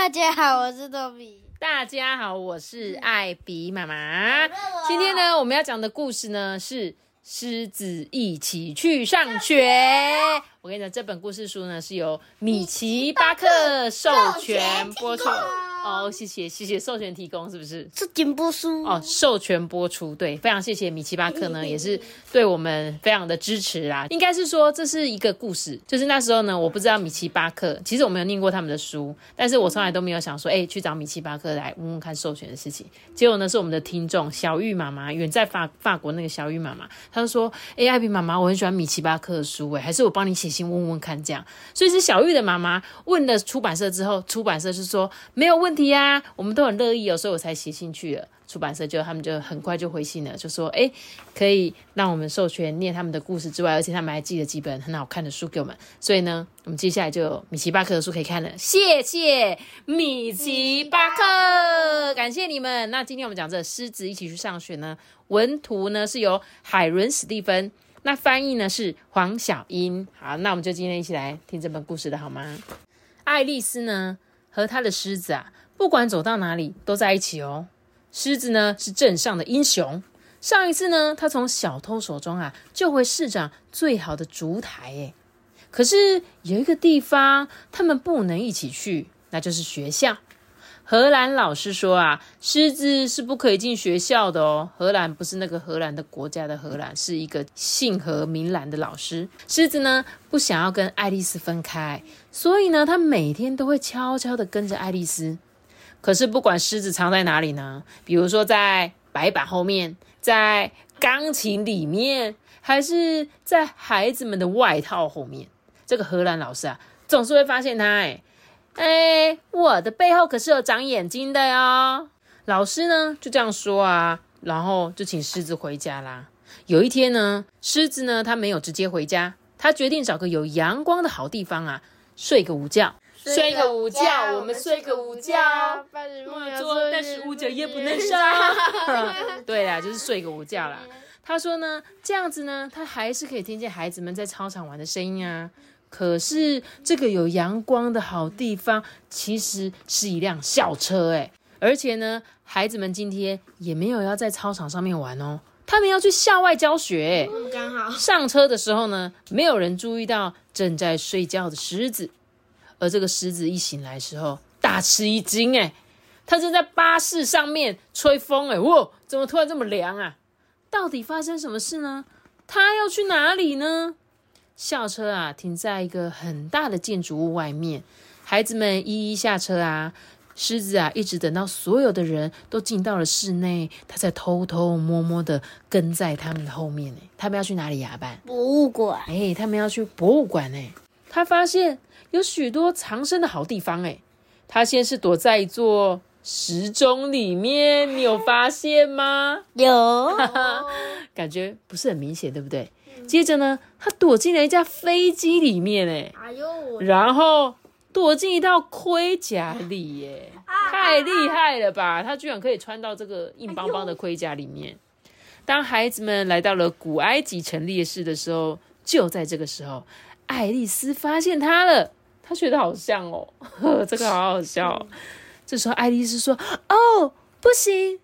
大家好，我是豆比。大家好，我是艾比妈妈。今天呢，我们要讲的故事呢是《狮子一起去上学》。我跟你讲，这本故事书呢是由米奇巴克授权播出。哦，谢谢谢谢授权提供，是不是？是金波书哦，授权播出，对，非常谢谢米奇巴克呢，也是对我们非常的支持啦。应该是说这是一个故事，就是那时候呢，我不知道米奇巴克，其实我没有念过他们的书，但是我从来都没有想说，哎，去找米奇巴克来问问看授权的事情。结果呢，是我们的听众小玉妈妈，远在法法国那个小玉妈妈，她就说，哎，艾比妈妈，我很喜欢米奇巴克的书，哎，还是我帮你写信问问看这样。所以是小玉的妈妈问了出版社之后，出版社是说没有问问题呀，我们都很乐意哦，所以我才写信去了。出版社就他们就很快就回信了，就说哎，可以让我们授权念他们的故事之外，而且他们还寄了几本很好看的书给我们。所以呢，我们接下来就有米奇巴克的书可以看了。谢谢米奇巴克，感谢你们。那今天我们讲这狮子一起去上学呢，文图呢是由海伦史蒂芬，那翻译呢是黄小英。好，那我们就今天一起来听这本故事的好吗？爱丽丝呢和他的狮子啊，不管走到哪里都在一起哦。狮子呢是镇上的英雄。上一次呢，他从小偷手中啊救回市长最好的烛台。诶，可是有一个地方他们不能一起去，那就是学校。荷兰老师说啊，狮子是不可以进学校的哦。荷兰不是那个荷兰的国家的荷兰，是一个姓何名兰的老师。狮子呢不想要跟爱丽丝分开，所以呢，他每天都会悄悄的跟着爱丽丝。可是不管狮子藏在哪里呢？比如说在白板后面，在钢琴里面，还是在孩子们的外套后面，这个荷兰老师啊，总是会发现他。哎哎，我的背后可是有长眼睛的哟。老师呢就这样说啊，然后就请狮子回家啦。有一天呢，狮子呢他没有直接回家，他决定找个有阳光的好地方啊，睡个午觉。睡个午觉，我们睡个午觉，但是午觉也不能少。对啦，就是睡个午觉啦。他说呢，这样子呢，他还是可以听见孩子们在操场玩的声音啊。可是这个有阳光的好地方，其实是一辆校车哎，而且呢，孩子们今天也没有要在操场上面玩哦，他们要去校外教学。刚好上车的时候呢，没有人注意到正在睡觉的狮子。而这个狮子一醒来时候，大吃一惊，哎，他正在巴士上面吹风，哎，哇，怎么突然这么凉啊？到底发生什么事呢？他要去哪里呢？校车啊，停在一个很大的建筑物外面，孩子们一一下车啊，狮子啊，一直等到所有的人都进到了室内，它才偷偷摸摸的跟在他们的后面，呢，他们要去哪里呀？班博物馆，哎，他们要去博物馆，哎，他发现。有许多藏身的好地方哎，他先是躲在一座时钟里面，你有发现吗？有，感觉不是很明显，对不对？接着呢，他躲进了一架飞机里面哎，哎呦，然后躲进一道盔甲里耶，太厉害了吧！他居然可以穿到这个硬邦邦的盔甲里面。当孩子们来到了古埃及城烈士的时候，就在这个时候，爱丽丝发现他了。他学的好像哦，这个好好笑。这时候爱丽丝说：“哦，不行，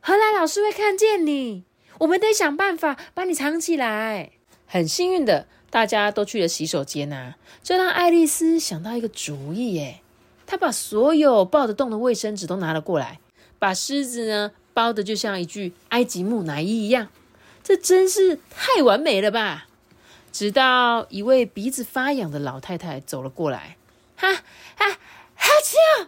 荷兰老师会看见你，我们得想办法把你藏起来。”很幸运的，大家都去了洗手间呐，这让爱丽丝想到一个主意耶。她把所有抱得动的卫生纸都拿了过来，把狮子呢包的就像一具埃及木乃伊一样，这真是太完美了吧！直到一位鼻子发痒的老太太走了过来，哈哈哈啾！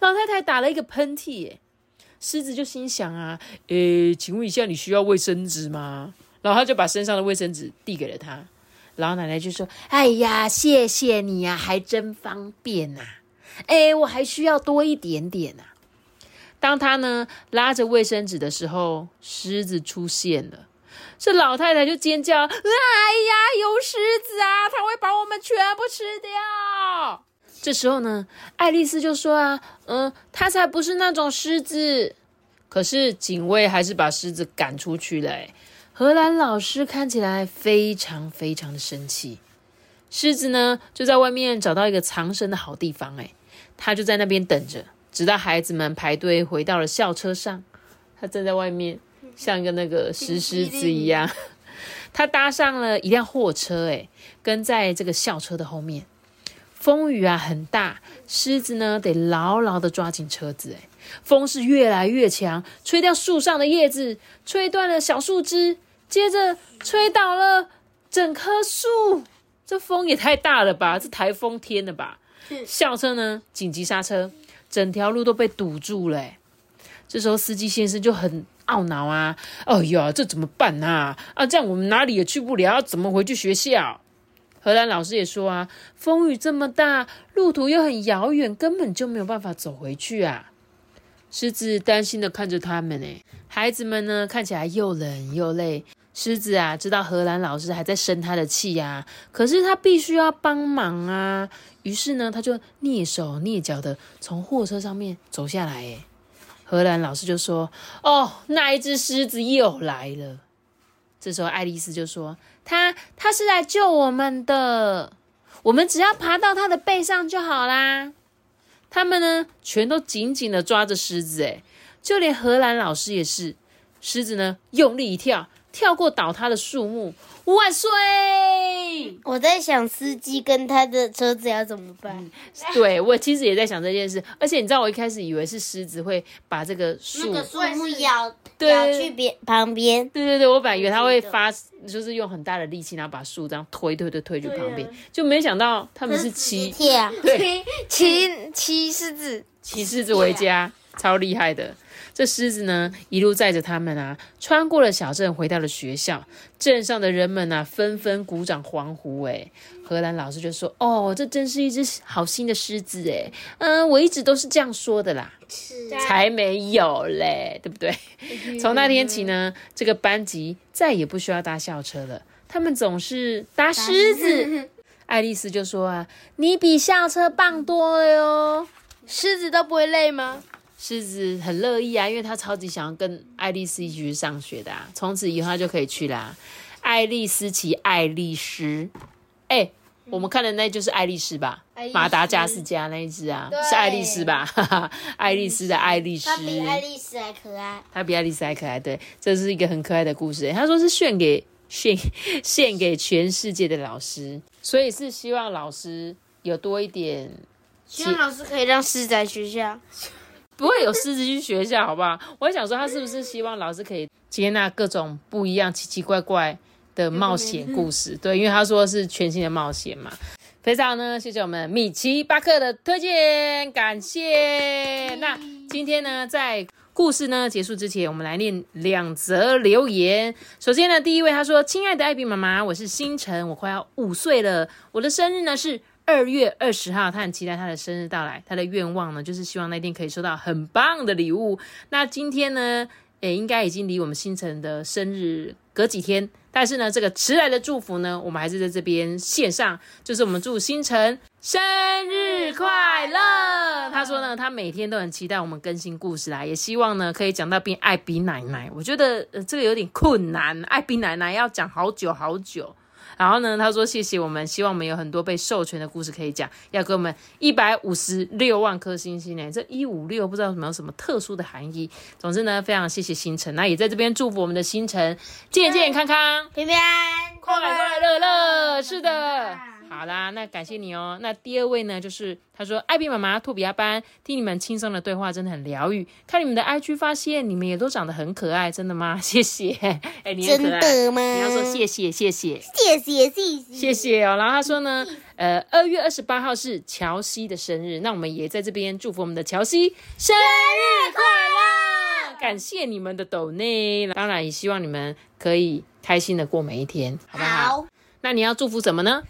老太太打了一个喷嚏，狮子就心想啊，诶，请问一下，你需要卫生纸吗？然后他就把身上的卫生纸递给了他。老奶奶就说：“哎呀，谢谢你呀，还真方便呐！哎，我还需要多一点点呐。”当他呢拉着卫生纸的时候，狮子出现了。这老太太就尖叫：“哎呀，有狮子啊！它会把我们全部吃掉！”这时候呢，爱丽丝就说：“啊，嗯，他才不是那种狮子。”可是警卫还是把狮子赶出去了。荷兰老师看起来非常非常的生气。狮子呢，就在外面找到一个藏身的好地方。哎，他就在那边等着，直到孩子们排队回到了校车上，他站在外面。像一个那个石狮子一样，他搭上了一辆货车，哎，跟在这个校车的后面。风雨啊很大，狮子呢得牢牢的抓紧车子，哎，风是越来越强，吹掉树上的叶子，吹断了小树枝，接着吹倒了整棵树。这风也太大了吧？这台风天了吧？校车呢紧急刹车，整条路都被堵住了。这时候司机先生就很。懊恼啊！哎呀，这怎么办啊？啊，这样我们哪里也去不了，怎么回去学校？荷兰老师也说啊，风雨这么大，路途又很遥远，根本就没有办法走回去啊。狮子担心的看着他们，呢，孩子们呢，看起来又冷又累。狮子啊，知道荷兰老师还在生他的气呀，可是他必须要帮忙啊。于是呢，他就蹑手蹑脚的从货车上面走下来，哎。荷兰老师就说：“哦，那一只狮子又来了。”这时候爱丽丝就说：“他他是来救我们的，我们只要爬到他的背上就好啦。”他们呢，全都紧紧的抓着狮子，诶就连荷兰老师也是。狮子呢，用力一跳。跳过倒塌的树木，万岁！我在想司机跟他的车子要怎么办？对我其实也在想这件事，而且你知道，我一开始以为是狮子会把这个树那个树木咬咬去边旁边。对对对，我本来以为他会发，就是用很大的力气，然后把树这样推推推推去旁边，就没想到他们是骑对 骑骑狮子，骑狮子回家，超厉害的。这狮子呢，一路载着他们啊，穿过了小镇，回到了学校。镇上的人们呢，纷纷鼓掌欢呼。哎，荷兰老师就说：“哦，这真是一只好心的狮子。”哎，嗯，我一直都是这样说的啦，才没有嘞，对不对？从那天起呢，这个班级再也不需要搭校车了，他们总是搭狮子。爱丽丝就说：“啊，你比校车棒多了哟，狮子都不会累吗？”狮子很乐意啊，因为他超级想要跟爱丽丝一起去上学的啊，从此以后他就可以去啦。爱丽丝骑爱丽丝，哎，我们看的那就是爱丽丝吧？马达加斯加那一只啊，是爱丽丝吧？爱丽丝的爱丽丝，比爱丽丝还可爱。它比爱丽丝还可爱，对，这是一个很可爱的故事。他说是献给献献给全世界的老师，所以是希望老师有多一点，希望老师可以让狮子在学校。不会有狮子去学校，好不好？我想说，他是不是希望老师可以接纳各种不一样、奇奇怪怪的冒险故事？对，因为他说是全新的冒险嘛。非常呢，谢谢我们米奇巴克的推荐，感谢。那今天呢，在故事呢结束之前，我们来念两则留言。首先呢，第一位他说：“亲爱的艾比妈妈，我是星辰，我快要五岁了，我的生日呢是。”二月二十号，他很期待他的生日到来。他的愿望呢，就是希望那天可以收到很棒的礼物。那今天呢，也应该已经离我们星辰的生日隔几天。但是呢，这个迟来的祝福呢，我们还是在这边线上，就是我们祝星辰生日快乐。他说呢，他每天都很期待我们更新故事啦，也希望呢可以讲到变艾比奶奶。我觉得这个有点困难，艾比奶奶要讲好久好久。然后呢，他说谢谢我们，希望我们有很多被授权的故事可以讲，要给我们一百五十六万颗星星呢。这一五六不知道有没有什么特殊的含义。总之呢，非常谢谢星辰，那也在这边祝福我们的星辰健健康康、平平快快乐乐。是的。好啦，那感谢你哦。那第二位呢，就是他说艾比妈妈兔比亚班，听你们轻松的对话真的很疗愈。看你们的 IG 发现你们也都长得很可爱，真的吗？谢谢。哎，你真的吗？你要说谢谢，谢谢，谢谢，谢谢，谢谢哦。然后他说呢，呃，二月二十八号是乔西的生日，那我们也在这边祝福我们的乔西生日快乐。感谢你们的抖内，当然也希望你们可以开心的过每一天，好不好？那你要祝福什么呢？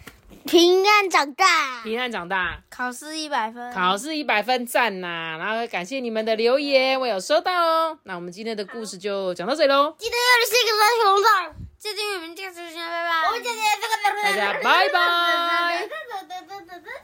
平安长大，平安长大，考试一百分，考试一百分赞呐！然后感谢你们的留言，我有收到哦。那我们今天的故事就讲到这里喽，记得要是一个小红帽，记得你们下次见，拜拜。我们今天这个大家拜拜。